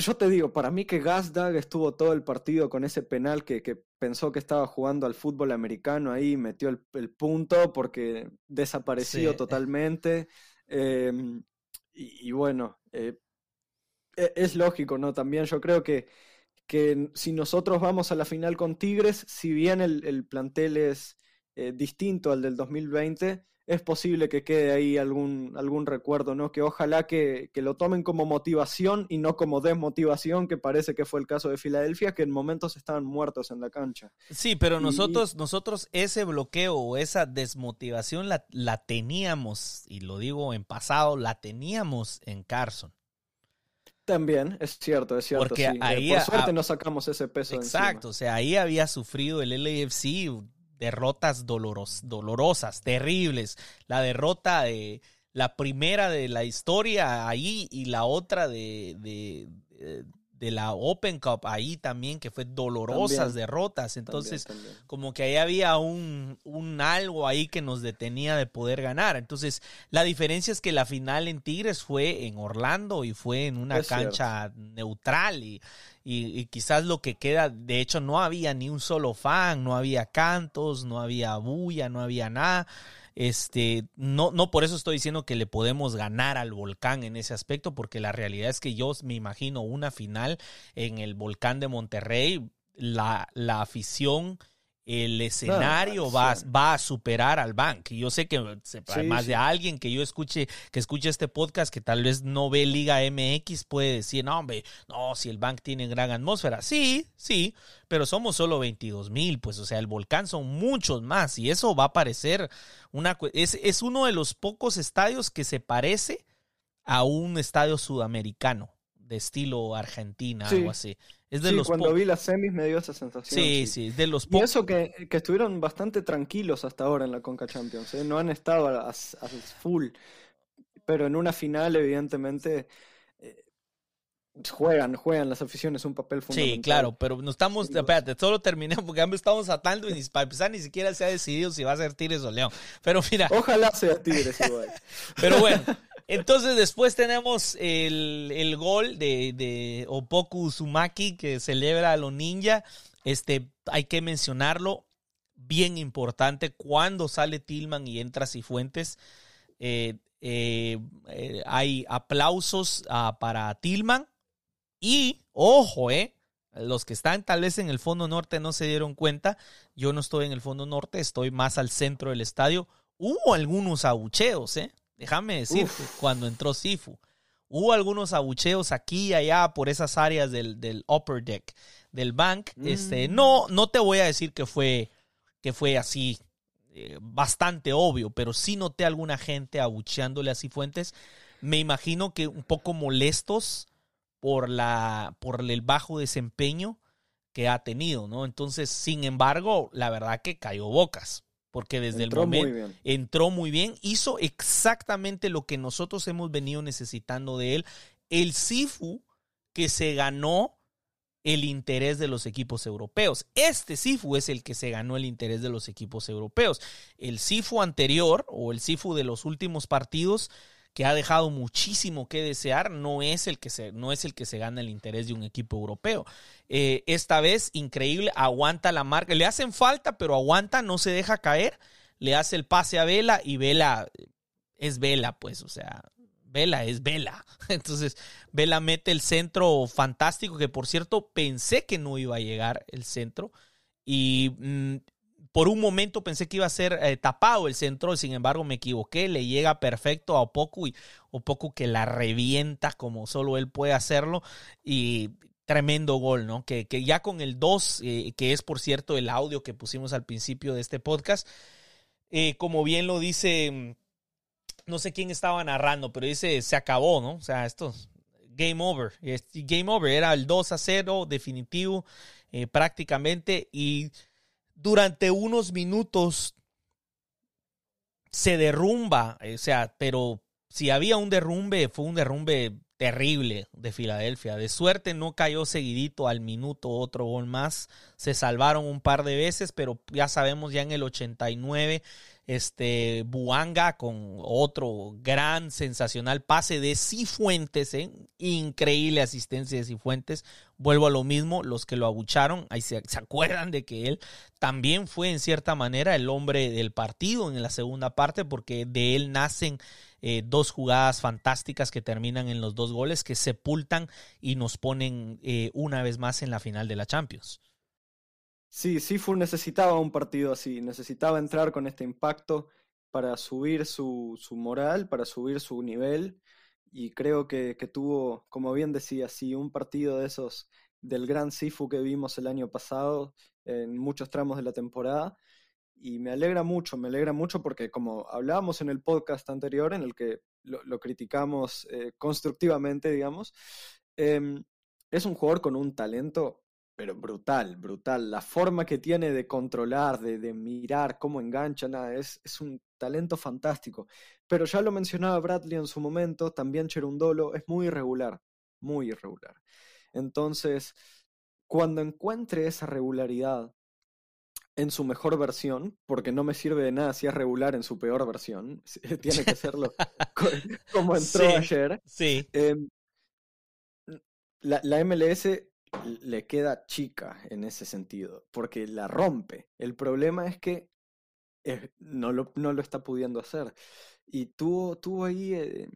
yo te digo, para mí que Gazdag estuvo todo el partido con ese penal que, pensó que estaba jugando al fútbol americano ahí, metió el, punto porque desapareció totalmente. Em, y, bueno, eh, e, es lógico, ¿no? También yo creo que, que si nosotros vamos a la final con Tigres, si bien el, plantel es eh, distinto al del 2020, es posible que quede ahí algún, algún recuerdo, ¿no? Que ojalá que, lo tomen como motivación y no como desmotivación, que parece que fue el caso de Filadelfia, que en momentos estaban muertos en la cancha. Sí, pero nosotros, nosotros ese bloqueo o esa desmotivación la, la teníamos, y lo digo en pasado, la teníamos en Carson. También, es cierto, es cierto. Porque ahí, Por suerte no sacamos ese peso. Exacto, o sea, ahí había sufrido el LAFC derrotas dolorosas, terribles. La derrota de la primera de la historia ahí y la otra de, de, la Open Cup ahí también, que fue dolorosas derrotas. Entonces, como que ahí había un, un, algo ahí que nos detenía de poder ganar. Entonces, la diferencia es que la final en Tigres fue en Orlando y fue en una cancha neutral y y, quizás lo que queda, de hecho no había ni un solo fan, no había cantos, no había bulla, no había nada. Este, no, no por eso estoy diciendo que le podemos ganar al volcán en ese aspecto, porque la realidad es que yo me imagino una final en el volcán de Monterrey, la, la afición el escenario va, va, a superar al Bank. Y yo sé que además de alguien que yo escuche, que escuche este podcast, que tal vez no ve Liga MX, puede decir, no, hombre, no, si el Bank tiene gran atmósfera. Sí, sí, pero somos solo 22 mil, pues, o sea, el volcán son muchos más. Y eso va a parecer una. Es, es uno de los pocos estadios que se parece a un estadio sudamericano, de estilo Argentina, algo así. Es de sí, cuando vi las semis me dio esa sensación. Sí, sí, de los pocos. Y eso que, estuvieron bastante tranquilos hasta ahora en la Conca Champions. ¿eh? No han estado a, full. Pero en una final, evidentemente, eh, juegan, juegan las aficiones un papel fundamental. Sí, claro, pero no estamos. Espérate, solo terminé porque estamos atando y ni, para empezar ni siquiera se ha decidido si va a ser Tigres o León. Pero mira. Ojalá sea Tigres igual. pero bueno. Entonces después tenemos el, gol de, de, Opoku Sumaki que celebra a los ninja. Este, hay que mencionarlo, bien importante, cuando sale Tillman y entra Cifuentes. Eh, eh, eh, hay aplausos ah, para Tillman Y, ojo, eh, los que están tal vez en el fondo norte no se dieron cuenta. Yo no estoy en el fondo norte, estoy más al centro del estadio. Hubo algunos abucheos, ¿eh? Déjame decirte, cuando entró Sifu. Hubo algunos abucheos aquí y allá por esas áreas del, del upper deck, del bank. Este, Mm. no, no te voy a decir que fue, que fue así eh, bastante obvio, pero sí noté a alguna gente abucheándole a Cifuentes. Me imagino que un poco molestos por, la, por el bajo desempeño que ha tenido, ¿no? Entonces, sin embargo, la verdad que cayó bocas, porque desde Entró el momento entró muy bien, hizo exactamente lo que nosotros hemos venido necesitando de él. El Sifu que se ganó el interés de los equipos europeos. Este Sifu es el que se ganó el interés de los equipos europeos. El Sifu anterior o el Sifu de los últimos partidos que ha dejado muchísimo que desear, no es el que se, no es el que se gana el interés de un equipo europeo. Eh, esta vez, increíble, aguanta la marca. Le hacen falta, pero aguanta, no se deja caer. Le hace el pase a Vela y Vela es Vela, pues, o sea, Vela es Vela. Entonces, Vela mete el centro fantástico, que por cierto, pensé que no iba a llegar el centro. Y mm, por un momento pensé que iba a ser eh, tapado el centro, sin embargo me equivoqué, le llega perfecto a Opoku y Opoku que la revienta como solo él puede hacerlo y tremendo gol, ¿no? Que, que ya con el 2, eh, que es por cierto el audio que pusimos al principio de este podcast, eh, como bien lo dice, mm, no sé quién estaba narrando, pero dice, se acabó, ¿no? O sea, esto, game over, game over, era el 2 a 0 definitivo prácticamente y durante unos minutos se derrumba, o sea, pero si había un derrumbe, fue un derrumbe terrible de Filadelfia. De suerte no cayó seguidito al minuto otro gol más. Se salvaron un par de veces, pero ya sabemos ya en el 89 este Buanga con otro gran sensacional pase de Cifuentes, ¿eh? increíble asistencia de Cifuentes. Vuelvo a lo mismo, los que lo abucharon, ahí se, se, acuerdan de que él también fue en cierta manera el hombre del partido en la segunda parte, porque de él nacen eh, dos jugadas fantásticas que terminan en los dos goles que sepultan y nos ponen eh, una vez más en la final de la Champions. Sí, Sifu necesitaba un partido así, necesitaba entrar con este impacto para subir su, su moral, para subir su nivel y creo que, que, tuvo, como bien decía, sí, un partido de esos del gran Sifu que vimos el año pasado en muchos tramos de la temporada y me alegra mucho, me alegra mucho porque como hablábamos en el podcast anterior en el que lo, criticamos eh, constructivamente, digamos, eh, es un jugador con un talento pero brutal, brutal. La forma que tiene de controlar, de, de mirar cómo engancha, nada, es, es, un talento fantástico. Pero ya lo mencionaba Bradley en su momento, también Cherundolo es muy irregular, muy irregular. Entonces, cuando encuentre esa regularidad en su mejor versión, porque no me sirve de nada si es regular en su peor versión, tiene que serlo como entró sí, ayer. Sí. Eh, la, la MLS le queda chica en ese sentido, porque la rompe. El problema es que eh, no, lo, no, lo, está pudiendo hacer. Y tuvo, tuvo ahí eh,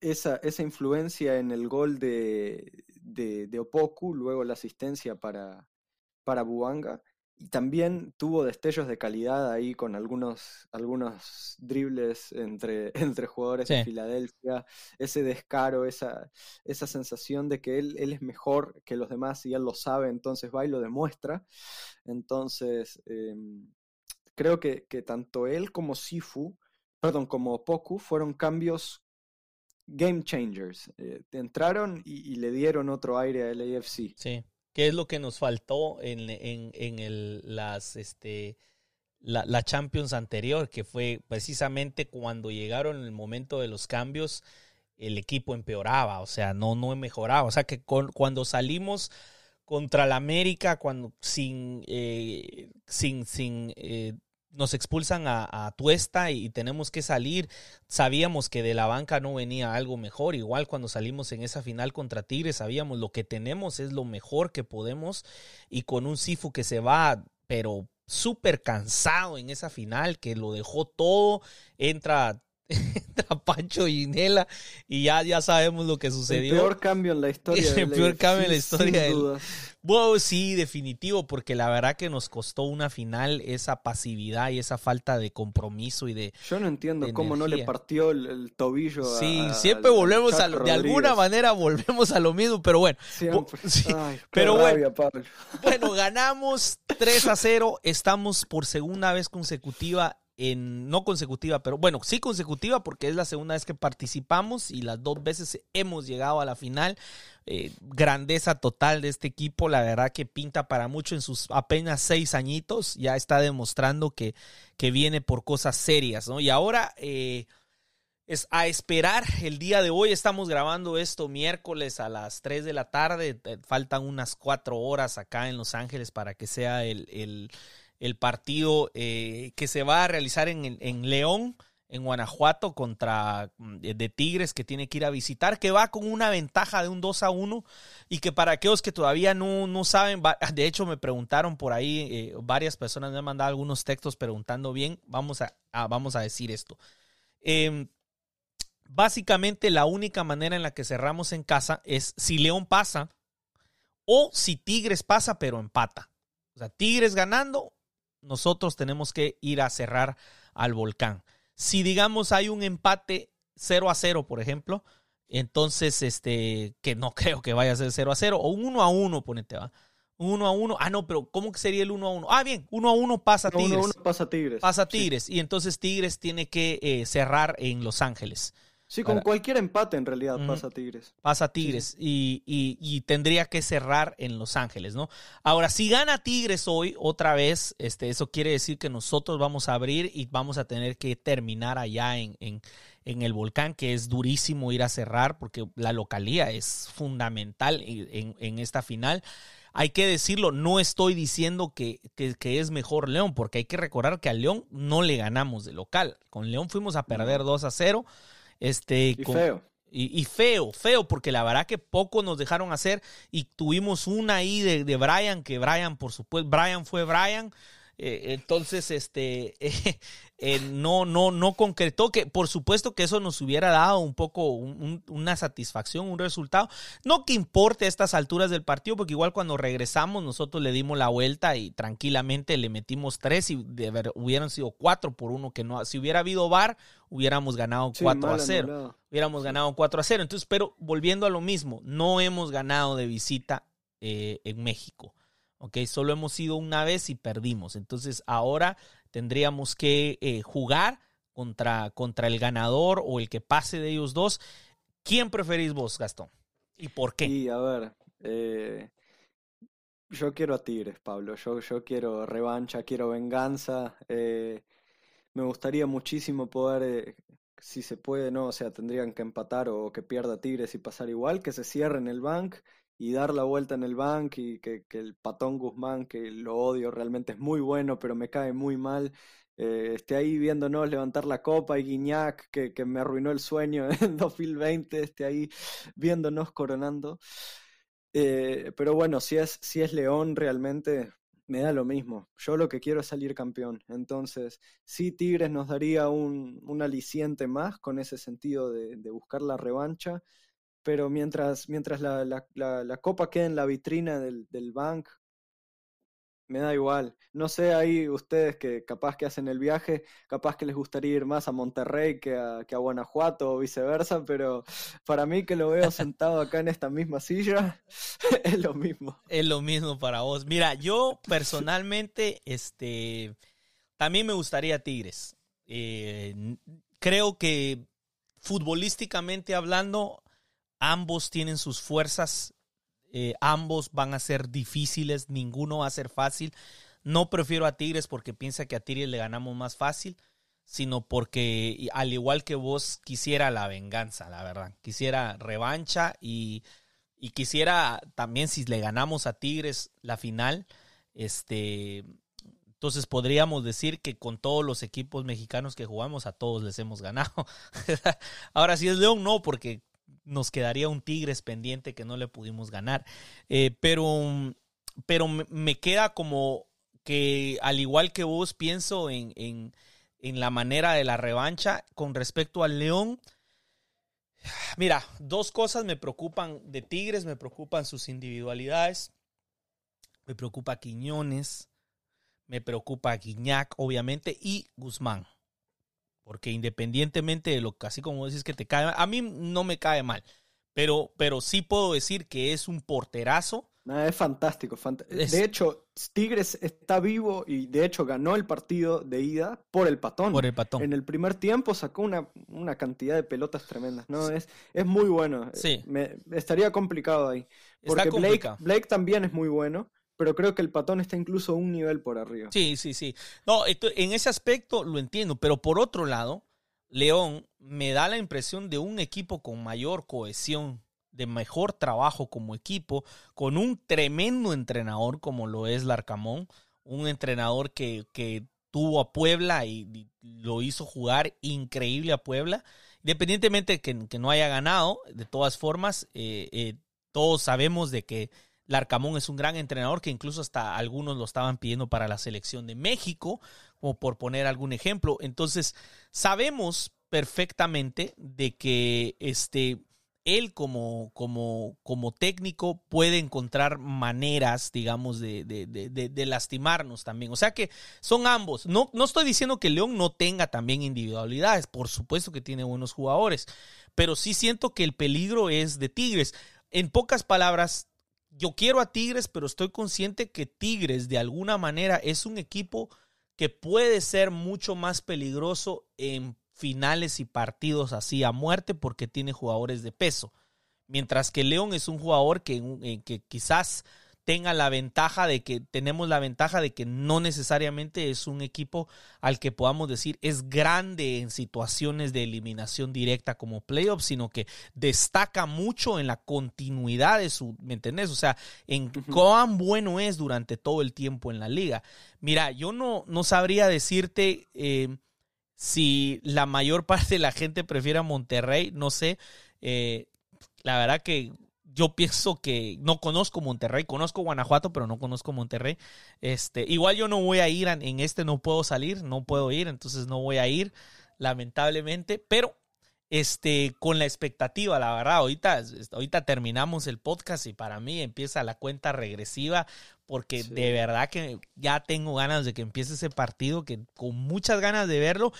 esa, esa, influencia en el gol de, de, de, Opoku, luego la asistencia para, para Buanga. Y también tuvo destellos de calidad ahí con algunos, algunos dribles entre, entre jugadores sí. de Filadelfia, ese descaro, esa, esa sensación de que él, él, es mejor que los demás y él lo sabe, entonces va y lo demuestra. Entonces, eh, creo que, que, tanto él como Sifu, perdón, como Poku, fueron cambios game changers. Eh, entraron y, y, le dieron otro aire al AFC. Sí. ¿Qué es lo que nos faltó en, en, en el, las, este, la, la, Champions anterior? Que fue precisamente cuando llegaron el momento de los cambios, el equipo empeoraba, o sea, no, no mejoraba. O sea, que con, cuando salimos contra la América, cuando sin, eh, sin, sin eh, nos expulsan a, a, Tuesta y tenemos que salir. Sabíamos que de la banca no venía algo mejor. Igual cuando salimos en esa final contra Tigres, sabíamos lo que tenemos es lo mejor que podemos. Y con un Sifu que se va, pero súper cansado en esa final, que lo dejó todo, entra entra Pancho Ginela y ya, ya sabemos lo que sucedió. El peor cambio en la historia. El peor cambio en la historia. Sin dudas. Wow, sí, definitivo, porque la verdad que nos costó una final esa pasividad y esa falta de compromiso y de... Yo no entiendo cómo no le partió el, el tobillo Sí, a- siempre volvemos a... Lo- De alguna Rodríguez. manera volvemos a lo mismo, pero bueno. Siempre. Sí, Ay, pero bueno. Pablo. Bueno, ganamos 3 a 0. Estamos por segunda vez consecutiva en no consecutiva, pero bueno, sí consecutiva porque es la segunda vez que participamos y las dos veces hemos llegado a la final. Eh, grandeza total de este equipo, la verdad que pinta para mucho en sus apenas seis añitos, ya está demostrando que, que viene por cosas serias, ¿no? Y ahora eh, es a esperar el día de hoy. Estamos grabando esto miércoles a las 3 de la tarde. Faltan unas cuatro horas acá en Los Ángeles para que sea el- el partido eh, que se va a realizar en, en León, en Guanajuato, contra mm, de Tigres que tiene que ir a visitar, que va con una ventaja de un 2 a 1 y que para aquellos que todavía no, no saben, de hecho me preguntaron por ahí, eh, varias personas me han mandado algunos textos preguntando bien, vamos a, a- vamos a decir esto. Em, básicamente la única manera en la que cerramos en casa es si León pasa o si Tigres pasa pero empata. O sea, Tigres ganando, nosotros tenemos que ir a cerrar al volcán. Si digamos hay un empate 0 a 0, por ejemplo, entonces este que no creo que vaya a ser 0 a 0 o un 1 a 1, ponete va. Un 1 a 1. Ah, no, pero ¿cómo que sería el 1 a 1? Ah, bien, 1 a 1 pasa Tigres. uno, uno pasa Tigres. Pasa Sí. Tigres. Y entonces Tigres tiene que eh, cerrar en Los Ángeles. Sí, con cualquier empate en realidad pasa Tigres. Pasa Tigres Y, y- y tendría que cerrar en Los Ángeles, ¿no? Ahora, si gana Tigres hoy, otra vez, este, eso quiere decir que nosotros vamos a abrir y vamos a tener que terminar allá en, en- en el volcán, que es durísimo ir a cerrar porque la localía es fundamental en, en- en esta final. Hay que decirlo, no estoy diciendo que, que- que es mejor León, porque hay que recordar que a León no le ganamos de local. Con León fuimos a perder 2 a 0. Este, Y con- feo. y, y feo, feo, porque la verdad que poco nos dejaron hacer y tuvimos una ahí de, de Brian, que Brian, por supuesto, Brian fue Brian. Eh, entonces, este, eh, eh, no, no, no concretó que, por supuesto que eso nos hubiera dado un poco un- un- una satisfacción, un resultado. No que importe a estas alturas del partido, porque igual cuando regresamos nosotros le dimos la vuelta y tranquilamente le metimos tres y de ver- hubieran sido cuatro por uno que no, si hubiera habido VAR, hubiéramos ganado Sí, 4 a mal 0 anulado. hubiéramos ganado 4 a 0. Entonces, pero volviendo a lo mismo, no hemos ganado de visita eh, en México. ¿Ok? Solo hemos ido una vez y perdimos. Entonces, ahora tendríamos que eh, jugar contra, contra el ganador o el que pase de ellos dos. ¿Quién preferís vos, Gastón? ¿Y por qué? Y a ver, eh, yo quiero a Tigres, Pablo. Yo, yo quiero revancha, quiero venganza. eh, me gustaría muchísimo poder, si se puede, no, o sea, tendrían que empatar o que pierda Tigres y pasar igual, que se cierre en el bank y dar la vuelta en el bank y que, que el patón Guzmán, que lo odio, realmente es muy bueno, pero me cae muy mal. eh, esté ahí viéndonos levantar la copa y Guiñac, que, que me arruinó el sueño en 2020, esté ahí viéndonos coronando. Eh, pero bueno, si es, si es León realmente me da lo mismo. Yo lo que quiero es salir campeón. Entonces, sí, Tigres nos daría un, un aliciente más con ese sentido de, de buscar la revancha. Pero mientras, mientras la, la, la, la copa quede en la vitrina del, del bank, me da igual. No sé ahí ustedes que capaz que hacen el viaje, capaz que les gustaría ir más a Monterrey que a, que a Guanajuato o viceversa, pero para mí que lo veo sentado acá en esta misma silla, es lo mismo. Es lo mismo para vos. Mira, yo personalmente, este, también me gustaría Tigres. Eh, creo que futbolísticamente hablando, ambos tienen sus fuerzas. eh, ambos van a ser difíciles, ninguno va a ser fácil. No prefiero a Tigres porque piensa que a Tigres le ganamos más fácil, sino porque al igual que vos quisiera la venganza, la verdad. Quisiera revancha y, y quisiera también si le ganamos a Tigres la final, este, entonces podríamos decir que con todos los equipos mexicanos que jugamos a todos les hemos ganado. Ahora si es León no, porque nos quedaría un Tigres pendiente que no le pudimos ganar. Eh, pero, pero me, queda como que al igual que vos pienso en, en, en la manera de la revancha. Con respecto al León, mira, dos cosas me preocupan de Tigres, me preocupan sus individualidades, me preocupa Quiñones, me preocupa Guiñac, obviamente, y Guzmán. Porque independientemente de lo que así como dices que te cae, a mí no me cae mal, pero, pero sí puedo decir que es un porterazo es fantástico. De hecho, Tigres está vivo y de hecho ganó el partido de ida por el patón. Por el patón. En el primer tiempo sacó una, una cantidad de pelotas tremendas. ¿no? Es, es muy bueno. Sí. Me, estaría complicado ahí. Porque Blake, Blake también es muy bueno pero creo que el patón está incluso un nivel por arriba. Sí, sí, sí. No, en ese aspecto lo entiendo, pero por otro lado, León me da la impresión de un equipo con mayor cohesión de mejor trabajo como equipo, con un tremendo entrenador como lo es Larcamón, un entrenador que, que tuvo a Puebla y, lo hizo jugar increíble a Puebla, independientemente de que, que no haya ganado, de todas formas, eh, eh, todos sabemos de que Larcamón es un gran entrenador que incluso hasta algunos lo estaban pidiendo para la selección de México, como por poner algún ejemplo. Entonces, sabemos perfectamente de que este él como, como, como técnico puede encontrar maneras, digamos, de, de, de, lastimarnos también. O sea que son ambos. No, no estoy diciendo que León no tenga también individualidades, por supuesto que tiene buenos jugadores, pero sí siento que el peligro es de Tigres. En pocas palabras, yo quiero a Tigres, pero estoy consciente que Tigres de alguna manera es un equipo que puede ser mucho más peligroso en finales y partidos así a muerte porque tiene jugadores de peso. Mientras que León es un jugador que, eh, que quizás tenga la ventaja de que tenemos la ventaja de que no necesariamente es un equipo al que podamos decir es grande en situaciones de eliminación directa como playoffs, sino que destaca mucho en la continuidad de su, ¿me entendés? O sea, en cuán bueno es durante todo el tiempo en la liga. Mira, yo no, no sabría decirte eh, si la mayor parte de la gente prefiere a Monterrey, no sé. Eh, la verdad que yo pienso que no conozco Monterrey, conozco Guanajuato, pero no conozco Monterrey. Este, igual yo no voy a ir en este, no puedo salir, no puedo ir, entonces no voy a ir, lamentablemente. Pero este, con la expectativa, la verdad, ahorita, ahorita terminamos el podcast y para mí empieza la cuenta regresiva porque de verdad que ya tengo ganas de que empiece ese partido, que con muchas ganas de verlo,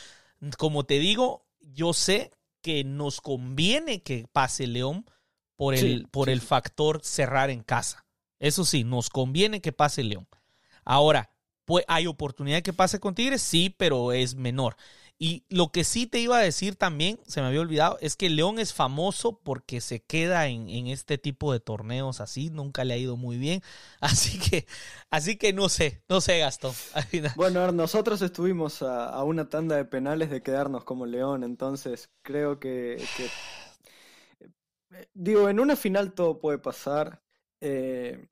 como te digo, yo sé que nos conviene que pase León por el, por el factor cerrar en casa. Eso sí, nos conviene que pase León. Ahora, pues, ¿hay oportunidad que pase con Tigres? Sí, pero es menor. Y lo que sí te iba a decir también, se me había olvidado, es que León es famoso porque se queda en, este tipo de torneos así, nunca le ha ido muy bien. Así que, así que no sé, no sé, Gastón. Bueno, nosotros estuvimos a, una tanda de penales de quedarnos como León, entonces creo que, digo, en una final todo puede pasar. Eh,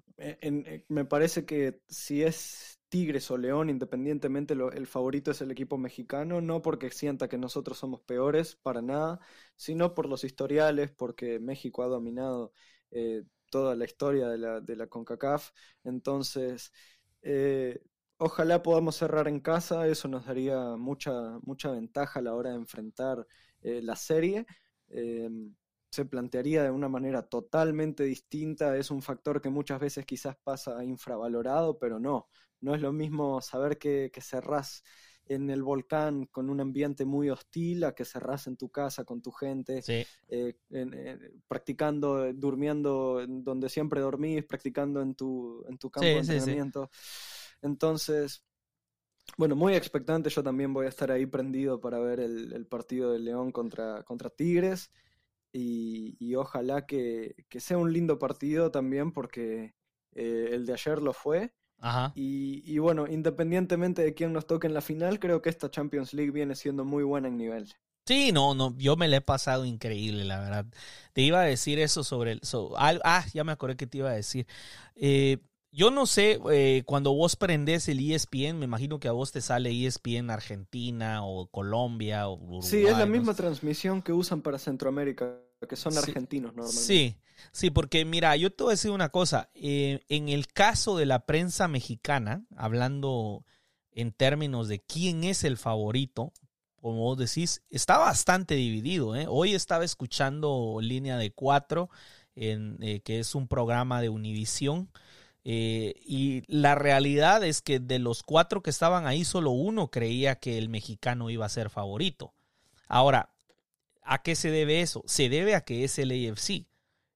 me parece que si es Tigres o León, independientemente el favorito es el equipo mexicano, no porque sienta que nosotros somos peores, para nada, sino por los historiales, porque México ha dominado eh, toda la historia de la, de la CONCACAF. Entonces, eh, ojalá podamos cerrar en casa, eso nos daría mucha, mucha ventaja a la hora de enfrentar eh, la serie se plantearía de una manera totalmente distinta, es un factor que muchas veces quizás pasa infravalorado, pero no, no es lo mismo saber que, que cerrás en el volcán con un ambiente muy hostil a que cerrás en tu casa con tu gente, eh, practicando, durmiendo donde siempre dormís, practicando en tu, en tu campo de entrenamiento. Entonces, bueno, muy expectante, yo también voy a estar ahí prendido para ver el, el partido de León contra, contra Tigres y, ojalá que, sea un lindo partido también porque eh, el de ayer lo fue. Y, bueno, independientemente de quién nos toque en la final, creo que esta Champions League viene siendo muy buena en nivel. Sí, no, no, yo me la he pasado increíble, la verdad. Te iba a decir eso sobre el... ah, ya me acordé que te iba a decir. Eh, yo no sé, eh, cuando vos prendes el ESPN, me imagino que a vos te sale ESPN Argentina o Colombia o Uruguay. Sí, es la misma transmisión que usan para Centroamérica, que son argentinos normalmente. Sí, sí, porque mira, yo te voy a decir una cosa. Eh, en el caso de la prensa mexicana, hablando en términos de quién es el favorito, como vos decís, está bastante dividido. ¿eh? Hoy estaba escuchando Línea de Cuatro, en, eh, que es un programa de Univisión. Eh, y la realidad es que de los cuatro que estaban ahí, solo uno creía que el mexicano iba a ser favorito. Ahora, ¿a qué se debe eso? Se debe a que es el AFC.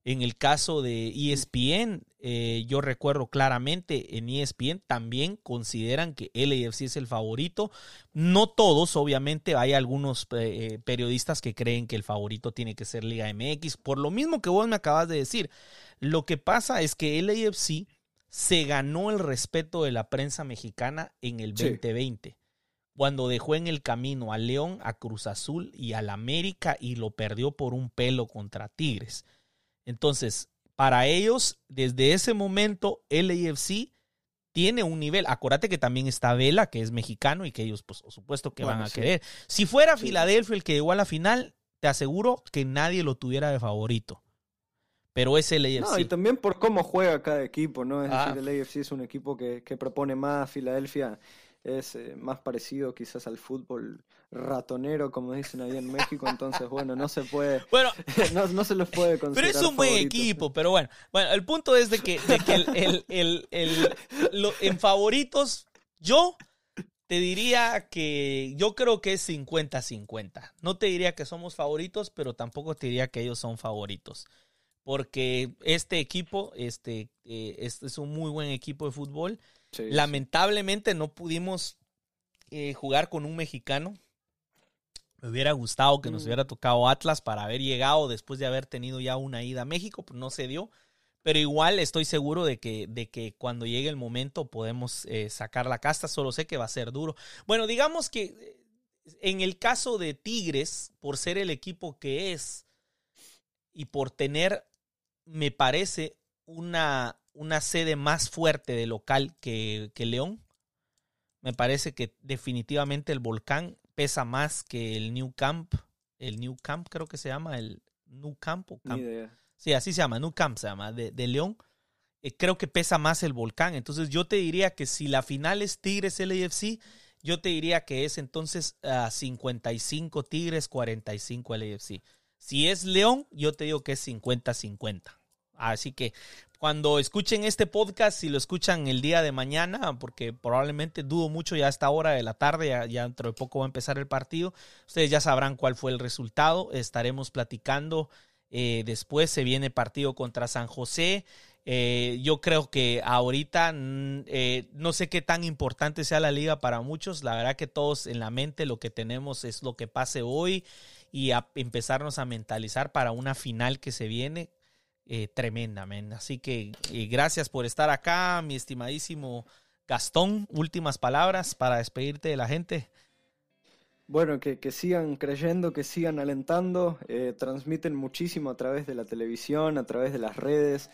En el caso de ESPN, eh, yo recuerdo claramente en ESPN también consideran que el AFC es el favorito. No todos, obviamente, hay algunos eh, periodistas que creen que el favorito tiene que ser Liga MX. Por lo mismo que vos me acabas de decir, lo que pasa es que el AFC se ganó el respeto de la prensa mexicana en el 2020 cuando dejó en el camino a León, a Cruz Azul y al América y lo perdió por un pelo contra Tigres. Entonces, para ellos, desde ese momento, el AFC tiene un nivel. Acuérdate que también está Vela, que es mexicano y que ellos, pues, por supuesto, que van a querer. Si fuera Filadelfia el que llegó a la final, te aseguro que nadie lo tuviera de favorito. Pero es el AFC. No, y también por cómo juega cada equipo, ¿no? Es ah. decir, el AFC es un equipo que, que propone más. Filadelfia es eh, más parecido quizás al fútbol ratonero, como dicen ahí en México, entonces bueno, no se puede, bueno, no, se los puede considerar. Pero es un buen equipo, pero bueno, bueno, el punto es de que, de que el, el, el, en favoritos, yo te diría que yo creo que es 50-50. No te diría que somos favoritos, pero tampoco te diría que ellos son favoritos. Porque este equipo este, eh, este es un muy buen equipo de fútbol Lamentablemente no pudimos eh, jugar con un mexicano. Me hubiera gustado que nos mm. hubiera tocado Atlas para haber llegado después de haber tenido ya una ida a México, pero no se dio. Pero igual estoy seguro de que, de que cuando llegue el momento podemos eh, sacar la casta. Solo sé que va a ser duro. Bueno, digamos que en el caso de Tigres, por ser el equipo que es y por tener, me parece, una, una sede más fuerte de local que, León. Me parece que definitivamente el volcán pesa más que el New Camp. El New Camp creo que se llama, el New Camp. O Camp. Sí, así se llama, New Camp se llama, de, León. Eh, creo que pesa más el volcán. Entonces yo te diría que si la final es Tigres LAFC, yo te diría que es entonces a 55 Tigres, 45 LAFC. Si es León, yo te digo que es 50-50. Así que cuando escuchen este podcast, si lo escuchan el día de mañana, porque probablemente dudo mucho ya a esta hora de la tarde, ya, dentro de poco va a empezar el partido, ustedes ya sabrán cuál fue el resultado. Estaremos platicando. Eh, después se viene partido contra San José. Eh, yo creo que ahorita mm, eh, no sé qué tan importante sea la liga para muchos. La verdad que todos en la mente lo que tenemos es lo que pase hoy y a empezarnos a mentalizar para una final que se viene eh, tremendamente. Así que eh, gracias por estar acá, mi estimadísimo Gastón. Últimas palabras para despedirte de la gente. Bueno, que, sigan creyendo, que sigan alentando, eh, transmiten muchísimo a través de la televisión, a través de las redes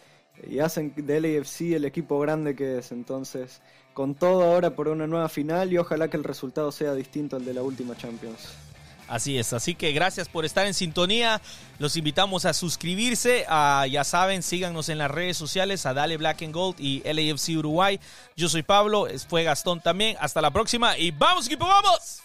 y hacen del AFC el equipo grande que es. Entonces, con todo ahora por una nueva final y ojalá que el resultado sea distinto al de la última Champions. Así es, así que gracias por estar en sintonía. Los invitamos a suscribirse. ya saben, síganos en las redes sociales a Dale Black and Gold y LAFC Uruguay. Yo soy Pablo, fue Gastón también. Hasta la próxima y vamos equipo, vamos.